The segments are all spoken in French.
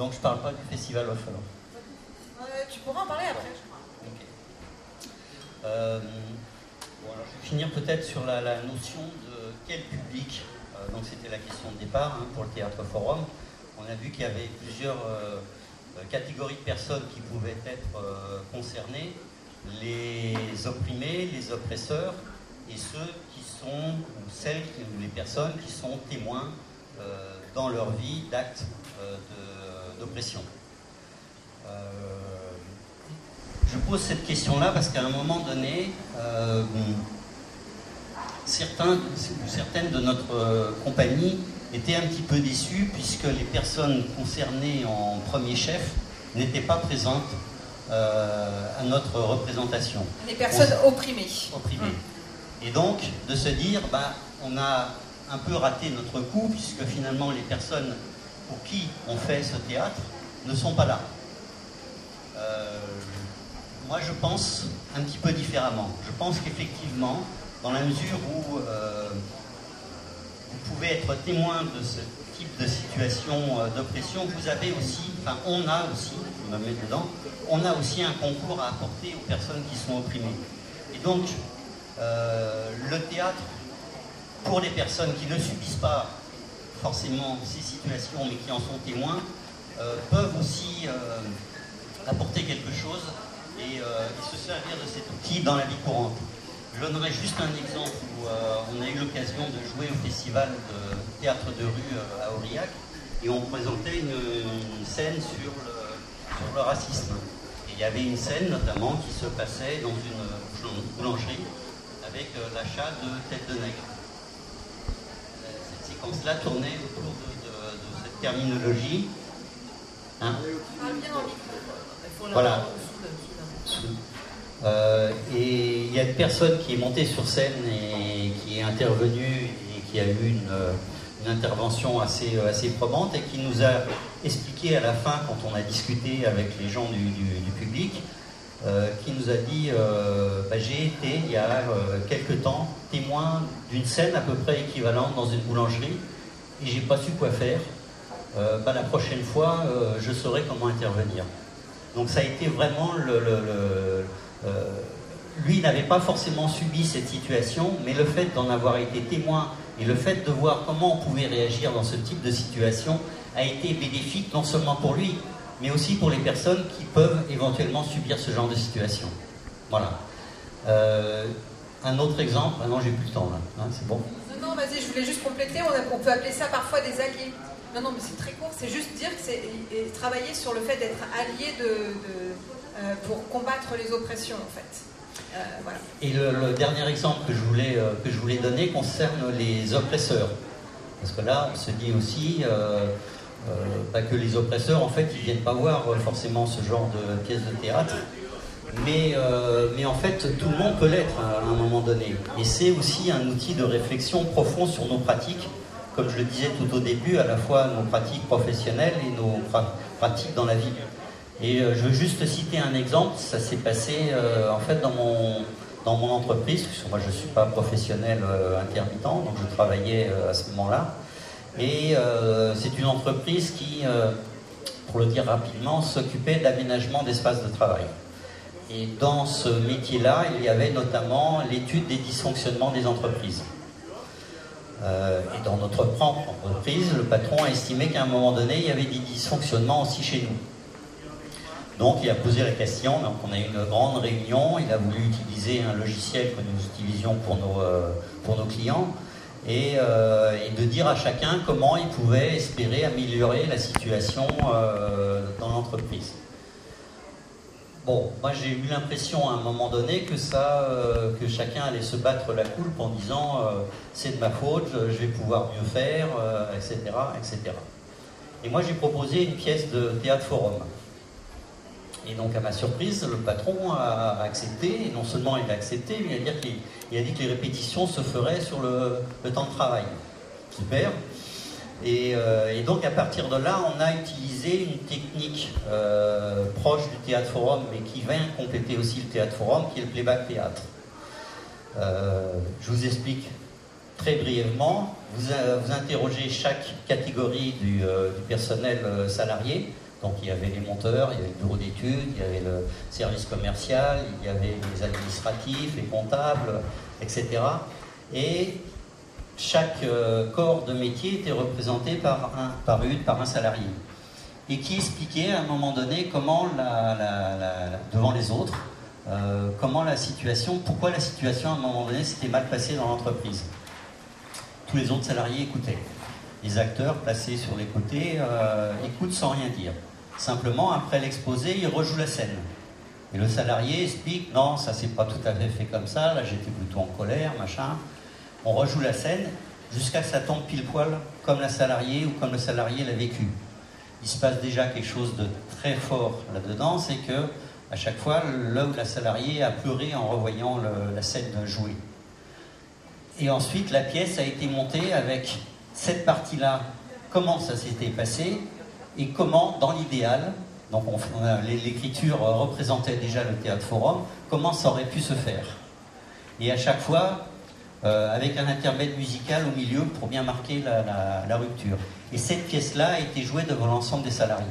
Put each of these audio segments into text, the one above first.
Donc je ne parle pas du Festival of Follow. Euh, tu pourras en parler après. Ok. Euh, bon, alors, je vais finir peut-être sur la, la notion de quel public. Euh, donc c'était la question de départ hein, pour le théâtre forum. On a vu qu'il y avait plusieurs catégories de personnes qui pouvaient être concernées les opprimés, les oppresseurs et ceux qui sont, ou celles, qui- ou les personnes qui sont témoins dans leur vie d'actes de- d'oppression. Euh, je pose cette question-là parce qu'à un moment donné, euh, certains certaines de notre euh, compagnie étaient un petit peu déçus puisque les personnes concernées en premier chef n'étaient pas présentes euh, à notre représentation Les personnes opprimées. opprimées. Et donc, de se dire, bah, on a un peu raté notre coup, puisque finalement, les personnes pour qui on fait ce théâtre ne sont pas là. Euh, moi, je pense un petit peu différemment. Je pense qu'effectivement, dans la mesure où euh, vous pouvez être témoin de ce type de situation euh, d'oppression, vous avez aussi, enfin, on a aussi, je me mets dedans, on a aussi un concours à apporter aux personnes qui sont opprimées. Et donc, le théâtre, pour les personnes qui ne subissent pas forcément ces situations, mais qui en sont témoins, euh, peuvent aussi euh, apporter quelque chose et, euh, et se servir de cet outil dans la vie courante. Je donnerai juste un exemple où on a eu l'occasion de jouer au festival de théâtre de rue à Aurillac et on présentait une, scène sur le, sur le racisme. Et il y avait une scène notamment qui se passait dans une boulan- boulangerie avec l'achat de têtes de nègre. Cette séquence-là tournait autour de, de- de cette terminologie. Hein Voilà. Euh, et il y a une personne qui est montée sur scène et qui est intervenue et qui a eu une, une intervention assez, assez probante et qui nous a expliqué à la fin, quand on a discuté avec les gens du, du- du public, qui nous a dit euh, bah, J'ai été il y a euh, quelque temps témoin d'une scène à peu près équivalente dans une boulangerie et j'ai pas su quoi faire. Euh, bah, la prochaine fois, euh, je saurai comment intervenir. Donc ça a été vraiment euh, lui n'avait pas forcément subi cette situation, mais le fait d'en avoir été témoin et le fait de voir comment on pouvait réagir dans ce type de situation a été bénéfique non seulement pour lui, mais aussi pour les personnes qui peuvent éventuellement subir ce genre de situation. Voilà. Euh, un autre exemple, ah non j'ai plus le temps là, Hein, c'est bon. Non, non, vas-y, je voulais juste compléter. On, a- on peut appeler ça parfois des alliés. Non, non, mais c'est très court. C'est juste dire que c'est et travailler sur le fait d'être allié de, de, euh, pour combattre les oppressions, en fait. Euh, voilà. Et le, le dernier exemple que je, voulais, euh, que je voulais donner concerne les oppresseurs. Parce que là, on se dit aussi pas que les oppresseurs, en fait, ils viennent pas voir euh, forcément ce genre de pièce de théâtre. Mais, euh, mais en fait, tout le monde peut l'être à un moment donné. Et c'est aussi un outil de réflexion profond sur nos pratiques, comme je le disais tout au début, à la fois nos pratiques professionnelles et nos pra- pratiques dans la vie. Et euh, je veux juste citer un exemple, ça s'est passé euh, en fait dans mon, dans mon entreprise, parce que moi je ne suis pas professionnel euh, intermittent, donc je travaillais euh, à ce moment-là. Et euh, c'est une entreprise qui, euh, pour le dire rapidement, s'occupait d'aménagement d'espaces de travail. Et dans ce métier-là, il y avait notamment l'étude des dysfonctionnements des entreprises. Euh, et dans notre propre entreprise, le patron a estimé qu'à un moment donné, il y avait des dysfonctionnements aussi chez nous. Donc il a posé la question, donc on a eu une grande réunion, il a voulu utiliser un logiciel que nous utilisions pour nos, pour nos clients et, euh, et de dire à chacun comment il pouvait espérer améliorer la situation euh, dans l'entreprise. Bon, moi j'ai eu l'impression à un moment donné que ça, euh, que chacun allait se battre la coulpe en disant c'est de ma faute, je, vais pouvoir mieux faire, etc., etc. Et moi j'ai proposé une pièce de théâtre forum. Et donc, à ma surprise, le patron a accepté, et non seulement il a accepté, mais il a, il a dit que les répétitions se feraient sur le, temps de travail. Super. Et, euh, et donc, à partir de là, on a utilisé une technique euh, proche du théâtre forum, mais qui vient compléter aussi le théâtre forum, qui est le playback théâtre. Euh, je vous explique très brièvement. Vous, interrogez chaque catégorie du, personnel salarié Donc il y avait les monteurs, il y avait le bureau d'études, il y avait le service commercial, il y avait les administratifs, les comptables, etc. Et chaque euh, corps de métier était représenté par un, par une, par un salarié. Et qui expliquait à un moment donné comment, devant les autres, euh, comment la situation, pourquoi la situation à un moment donné s'était mal passée dans l'entreprise. Tous les autres salariés écoutaient. Les acteurs placés sur les côtés euh, écoutent sans rien dire. Simplement, après l'exposé, ils rejouent la scène. Et le salarié explique non, ça s'est pas tout à fait fait comme ça, là j'étais plutôt en colère, machin. On rejoue la scène jusqu'à ce que ça tombe pile poil comme la salariée ou comme le salarié l'a vécu. Il se passe déjà quelque chose de très fort là-dedans, c'est que à chaque fois, l'homme ou la salariée a pleuré en revoyant la scène jouer. Et ensuite, la pièce a été montée avec cette partie-là, comment ça s'était passé, et comment, dans l'idéal, donc l'écriture représentait déjà le théâtre forum, comment ça aurait pu se faire? Et à chaque fois, euh, avec un intermède musical au milieu pour bien marquer la, rupture. Et cette pièce-là a été jouée devant l'ensemble des salariés.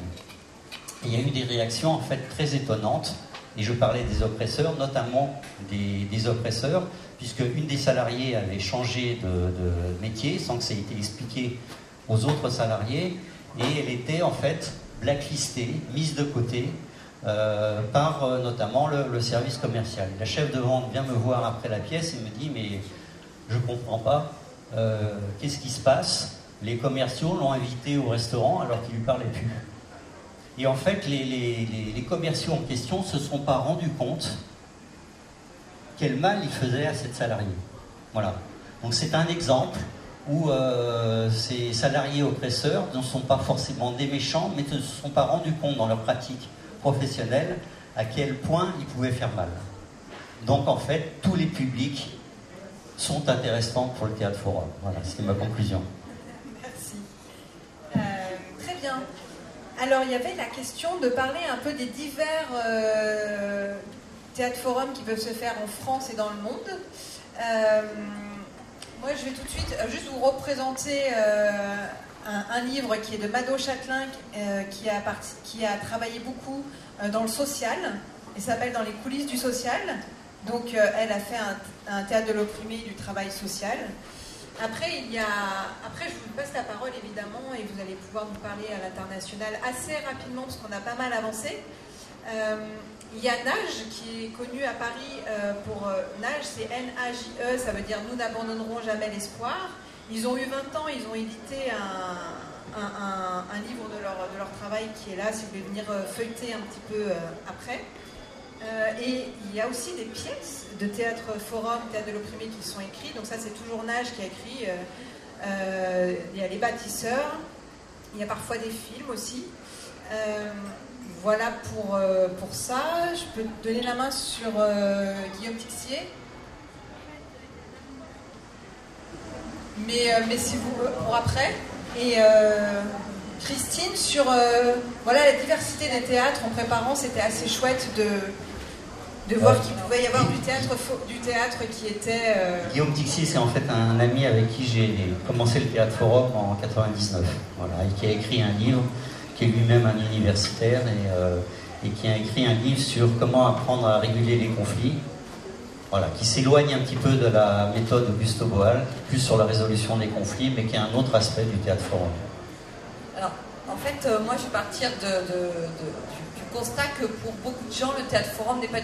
il y a eu des réactions en fait très étonnantes. Et je parlais des oppresseurs, notamment des, oppresseurs, puisque une des salariés avait changé de métier sans que ça ait été expliqué aux autres salariés et elle était en fait blacklistée, mise de côté euh, par euh, notamment le, service commercial. La chef de vente vient me voir après la pièce et me dit mais je comprends pas, euh, qu'est-ce qui se passe? Les commerciaux l'ont invité au restaurant alors qu'il lui parlait plus. Et en fait, les, les commerciaux en question ne se sont pas rendus compte quel mal ils faisaient à cette salariée. Voilà. Donc c'est un exemple où euh, ces salariés oppresseurs ne sont pas forcément des méchants, mais ne se sont pas rendus compte dans leur pratique professionnelle à quel point ils pouvaient faire mal. Donc en fait, tous les publics sont intéressants pour le théâtre forum. Voilà, c'est ma conclusion. Merci. Euh, très bien. Alors il y avait la question de parler un peu des divers euh, théâtres forums qui peuvent se faire en France et dans le monde. Moi, je vais tout de suite euh, juste vous représenter euh, un, livre qui est de Mado Châtelain, euh, qui, a qui a travaillé beaucoup dans le social. Il s'appelle Dans les coulisses du social. Donc, elle a fait un, théâtre de l'opprimé du travail social. Après, il y a... Après, je vous passe la parole évidemment et vous allez pouvoir nous parler à l'international assez rapidement parce qu'on a pas mal avancé. Il y a Nage qui est connu à Paris euh, pour euh, Nage, c'est N-A-J-E, ça veut dire Nous n'abandonnerons jamais l'espoir. Ils ont eu 20 ans, ils ont édité un, livre de leur, travail qui est là, si vous voulez venir euh, feuilleter un petit peu après. et il y a aussi des pièces de théâtre forum, théâtre de l'opprimé qui sont écrites. Donc ça, c'est toujours Nage qui a écrit. il y a Les bâtisseurs, il y a parfois des films aussi. Voilà pour, euh, pour ça. Je peux te donner la main sur euh, Guillaume Tixier. Mais, euh, mais si vous pour après. Et Christine, sur voilà, la diversité des théâtres en préparant, c'était assez chouette de, de voir qu'il pouvait y avoir du théâtre, du théâtre qui était. Guillaume Tixier, c'est en fait un ami avec qui j'ai commencé le théâtre forum en 99, voilà, et qui a écrit un livre qui est lui-même un universitaire euh, et, qui a écrit un livre sur comment apprendre à réguler les conflits, voilà, qui s'éloigne un petit peu de la méthode Augusto Boal, plus sur la résolution des conflits, mais qui a un autre aspect du théâtre forum. Alors, en fait, euh, moi, je vais partir du, constat que pour beaucoup de gens, le théâtre forum n'est pas,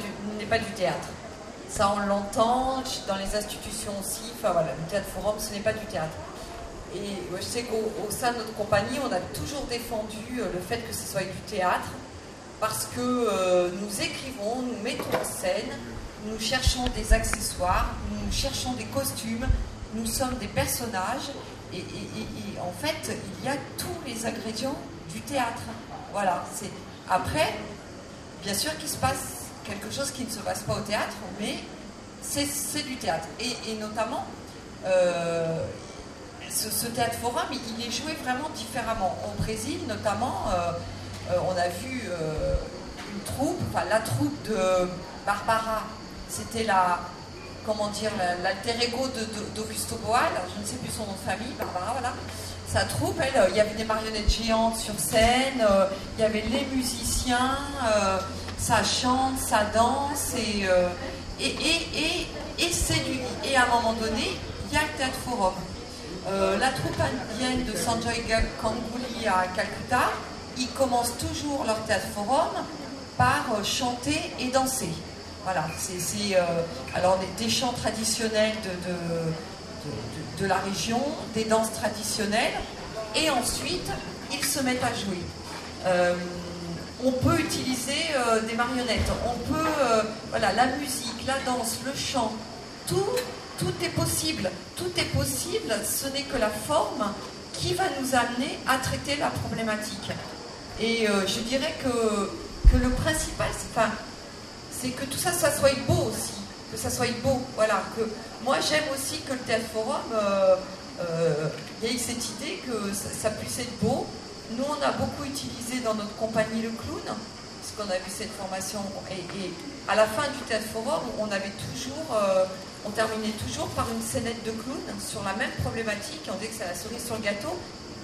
pas du théâtre. Ça, on l'entend dans les institutions aussi. Enfin voilà, le théâtre forum, ce n'est pas du théâtre. Et je sais qu'au sein de notre compagnie, on a toujours défendu euh, le fait que ce soit du théâtre, parce que euh, nous écrivons, nous mettons en scène, nous cherchons des accessoires, nous cherchons des costumes, nous sommes des personnages, et, en fait, il y a tous les ingrédients du théâtre. Voilà, c'est après, bien sûr qu'il se passe quelque chose qui ne se passe pas au théâtre, mais c'est du théâtre. Et, notamment, euh, ce, théâtre forum, il, est joué vraiment différemment. Au Brésil, notamment, euh, euh, on a vu euh, une troupe, enfin la troupe de Barbara, c'était la, comment dire, l'alter ego d'Augusto Boal, je ne sais plus son nom de famille, Barbara, voilà. sa troupe, elle, il y avait des marionnettes géantes sur scène, il y avait les musiciens, ça chante, ça danse, et, et, et, et, et à un moment donné, il y a le théâtre forum. La troupe indienne de Sanjay Ganguly à Calcutta, ils commencent toujours leur théâtre forum par chanter et danser. Voilà, c'est alors des, chants traditionnels de, de, de, la région, des danses traditionnelles, et ensuite ils se mettent à jouer. Euh, on peut utiliser euh, des marionnettes, on peut, euh, voilà, la musique, la danse, le chant, tout, tout est possible. Tout est possible, ce n'est que la forme qui va nous amener à traiter la problématique. Et je dirais que, que le principal, c'est que tout ça, ça soit beau aussi, que ça soit beau. Voilà, que moi j'aime aussi que le théâtre forum, euh, euh, il y ait cette idée que ça, puisse être beau. Nous, on a beaucoup utilisé dans notre compagnie le clown, parce qu'on a vu cette formation. Et, à la fin du théâtre forum, on avait toujours, euh, on terminait toujours par une scénette de clown sur la même problématique. On disait que c'est la cerise sur le gâteau.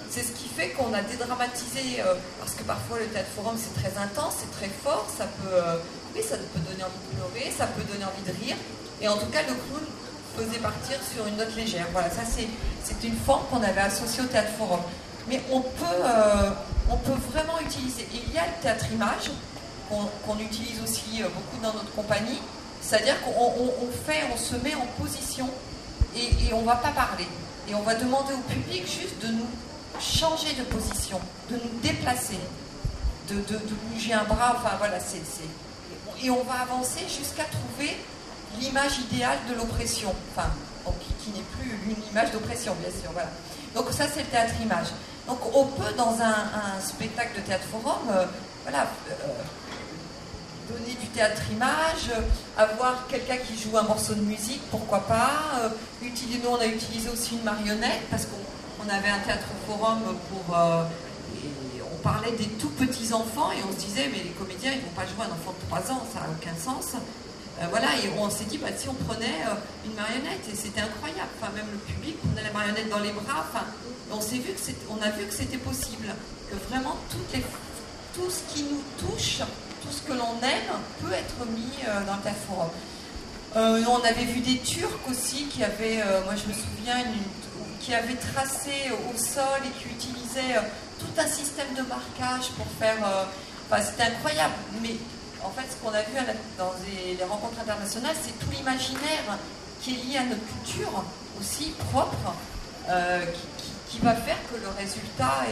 C'est ce qui fait qu'on a dédramatisé, parce que parfois le théâtre forum c'est très intense, c'est très fort, ça peut oui, ça peut donner envie de pleurer, ça peut donner envie de rire. Et en tout cas, le clown faisait partir sur une note légère. Voilà, ça c'est une forme qu'on avait associée au théâtre forum. Mais on peut, euh, on peut vraiment utiliser. il y a le théâtre image qu'on utilise aussi euh, beaucoup dans notre compagnie. C'est-à-dire qu'on fait, on se met en position et, on ne va pas parler. Et on va demander au public juste de nous changer de position, de nous déplacer, de, bouger un bras. Enfin voilà, c'est et on va avancer jusqu'à trouver l'image idéale de l'oppression, enfin, qui, n'est plus une image d'oppression, bien sûr. Voilà. Donc ça, c'est le théâtre image. Donc on peut, dans un, spectacle de théâtre forum, euh, voilà, euh, donner du théâtre image, avoir quelqu'un qui joue un morceau de musique, pourquoi pas. Euh, nous, on a utilisé aussi une marionnette, parce qu'on avait un théâtre forum pour parlait des tout petits enfants et on se disait, mais les comédiens, ils vont pas jouer un enfant de 3 ans, ça n'a aucun sens. Euh, voilà, et on s'est dit, bah, si on prenait euh, une marionnette, et c'était incroyable, enfin, même le public prenait la marionnette dans les bras, enfin, on, vu que on a vu que c'était possible, que vraiment tout ce qui nous touche, tout ce que l'on aime, peut être mis euh, dans le forum. on avait vu des Turcs aussi qui avaient, moi je me souviens, qui avaient tracé au sol et qui utilisaient tout un système de marquage pour faire. Euh, enfin, c'était incroyable. Mais en fait, ce qu'on a vu dans les, rencontres internationales, c'est tout l'imaginaire qui est lié à notre culture aussi propre, euh, qui, va faire que le résultat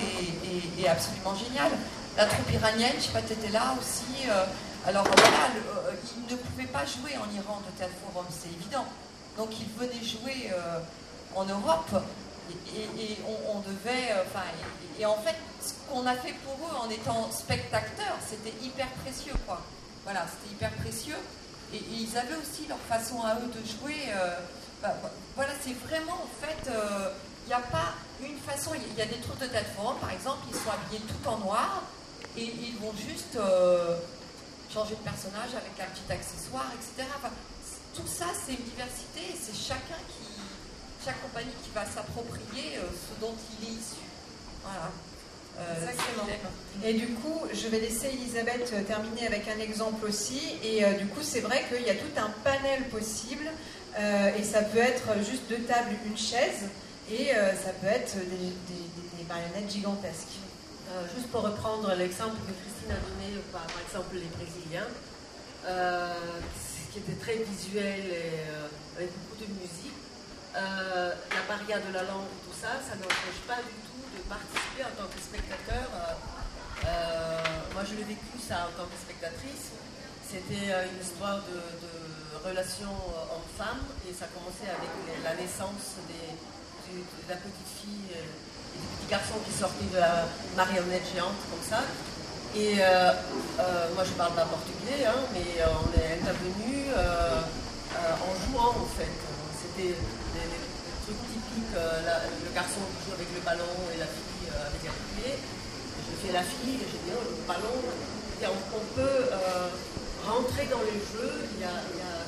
est, absolument génial. La troupe iranienne, je sais pas, tu étais là aussi. Euh, alors voilà, ils ne pouvaient pas jouer en Iran de tel forum, c'est évident. Donc ils venaient jouer en Europe et, on, devait, euh, enfin, et, en fait, ce qu'on a fait pour eux en étant spectateurs, c'était hyper précieux, quoi. Voilà, c'était hyper précieux. Et, ils avaient aussi leur façon à eux de jouer. Euh, bah, bah, voilà, c'est vraiment, en fait, il euh, n'y a pas une façon. Il y, a des troupes de tête forum, par exemple, ils sont habillés tout en noir et ils vont juste changer de personnage avec un petit accessoire, etc. tout ça, c'est une diversité, c'est chacun qui chaque compagnie qui va s'approprier euh, ce dont il est issu. Voilà. Euh, Exactement. Et du coup, je vais laisser Elisabeth euh, terminer avec un exemple aussi. Et du coup, c'est vrai qu'il y a tout un panel possible. et ça peut être juste deux tables, une chaise. Et ça peut être des, marionnettes gigantesques. Juste pour reprendre l'exemple que Christine a donné, par, exemple les Brésiliens, qui était très visuel et avec beaucoup de musique. Euh, la barrière de la langue, tout ça, ça n'empêche pas du tout de participer en tant que spectateur. Euh, euh, moi, je l'ai vécu ça en tant que spectatrice. C'était une histoire de, relation homme-femme et ça commençait avec la naissance de, la petite fille petit garçon qui sortait de la marionnette géante comme ça. Et moi, je parle pas portugais, hein, mais on est intervenu en jouant en fait. C'était typique, euh, le garçon qui joue avec le ballon et la fille euh, avec un pied. Je fais la fille et j'ai dit oh, le ballon. on, peut euh, rentrer dans le jeu,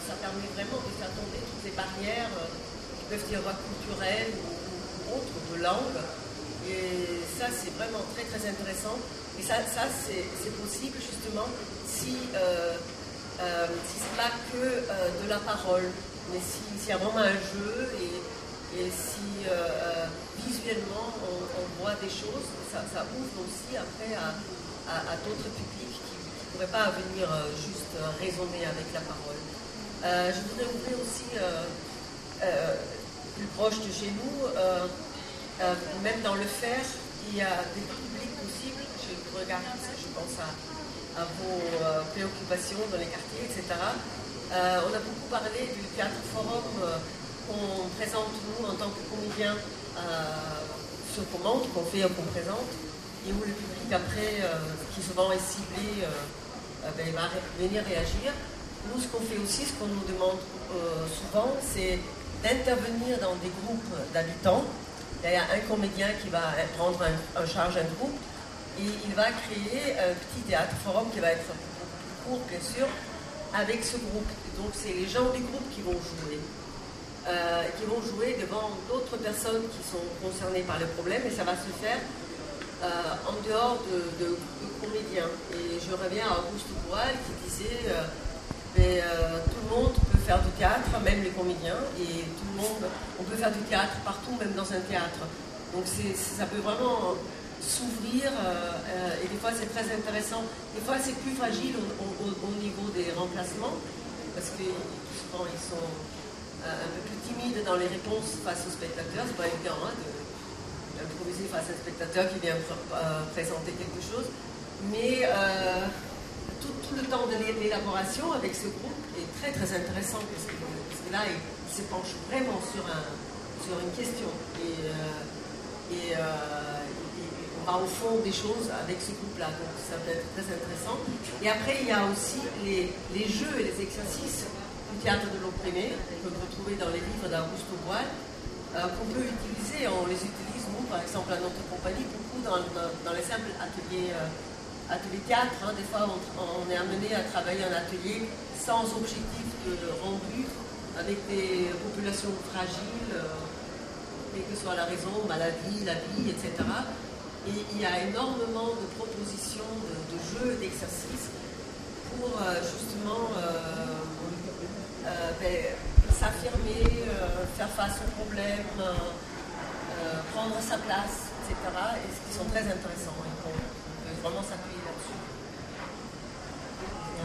ça permet vraiment de faire tomber toutes les barrières qui peuvent être culturelles ou, autres, de langue. Et ça, c'est vraiment très très intéressant. Et ça, ça c'est possible justement si, euh, euh, si ce n'est pas que euh, de la parole, mais s'il y a vraiment un jeu et, et si visuellement on, voit des choses, ça, ça ouvre aussi après à, à, d'autres publics qui ne pourraient pas venir juste raisonner avec la parole. je voudrais ouvrir aussi plus proche de chez nous, même dans le fer, il y a des publics possibles. Je regarde, je pense à, vos euh, préoccupations dans les quartiers, etc. Euh, on a beaucoup parlé du théâtre forum euh, qu'on présente nous en tant que comédiens sur commande, qu'on fait qu'on présente, et où le public après, qui souvent est ciblé, ben, va venir réagir. Nous, ce qu'on fait aussi, ce qu'on nous demande souvent, c'est d'intervenir dans des groupes d'habitants il y a un comédien qui va prendre en charge un groupe et il va créer un petit théâtre forum qui va être court, bien sûr, avec ce groupe. Donc, c'est les gens du groupe qui vont jouer. Euh, qui vont jouer devant d'autres personnes qui sont concernées par le problème et ça va se faire euh, en dehors de, comédiens. Et je reviens à Auguste Boal qui disait euh, mais, tout le monde faire du théâtre, même les comédiens, et tout le monde, on peut faire du théâtre partout, même dans un théâtre. Donc ça peut vraiment s'ouvrir, euh, euh, et des fois c'est très intéressant. Des fois c'est plus fragile au, niveau des remplacements, parce que souvent ils sont euh, un peu plus timides dans les réponses face aux spectateurs. C'est pas évident hein, d'improviser face à un spectateur qui vient présenter quelque chose. Mais tout, le temps de l'élaboration avec ce groupe est très très intéressant parce que, là, il, se penche vraiment sur, un, sur une question. Et, euh, et, euh, on va au fond des choses avec ce groupe-là. Donc ça peut être très intéressant. Et après, il y a aussi les, les jeux et les exercices du théâtre de l'opprimé qu'on peut retrouver dans les livres d'Augusto Boal, euh, qu'on peut utiliser. On les utilise, nous, par exemple, à notre compagnie, beaucoup dans les simples ateliers atelier théâtre. Hein. Des fois, on, est amené à travailler en atelier sans objectif de rendu, avec des populations fragiles, euh, quelle que soit la raison, maladie, la vie, etc. Et il y a énormément de propositions, de, jeux, d'exercices pour euh, justement euh, ben, s'affirmer, faire face aux problèmes, prendre sa place, etc. Et ce qui sont très intéressants et qu'on peut vraiment s'appuyer là-dessus.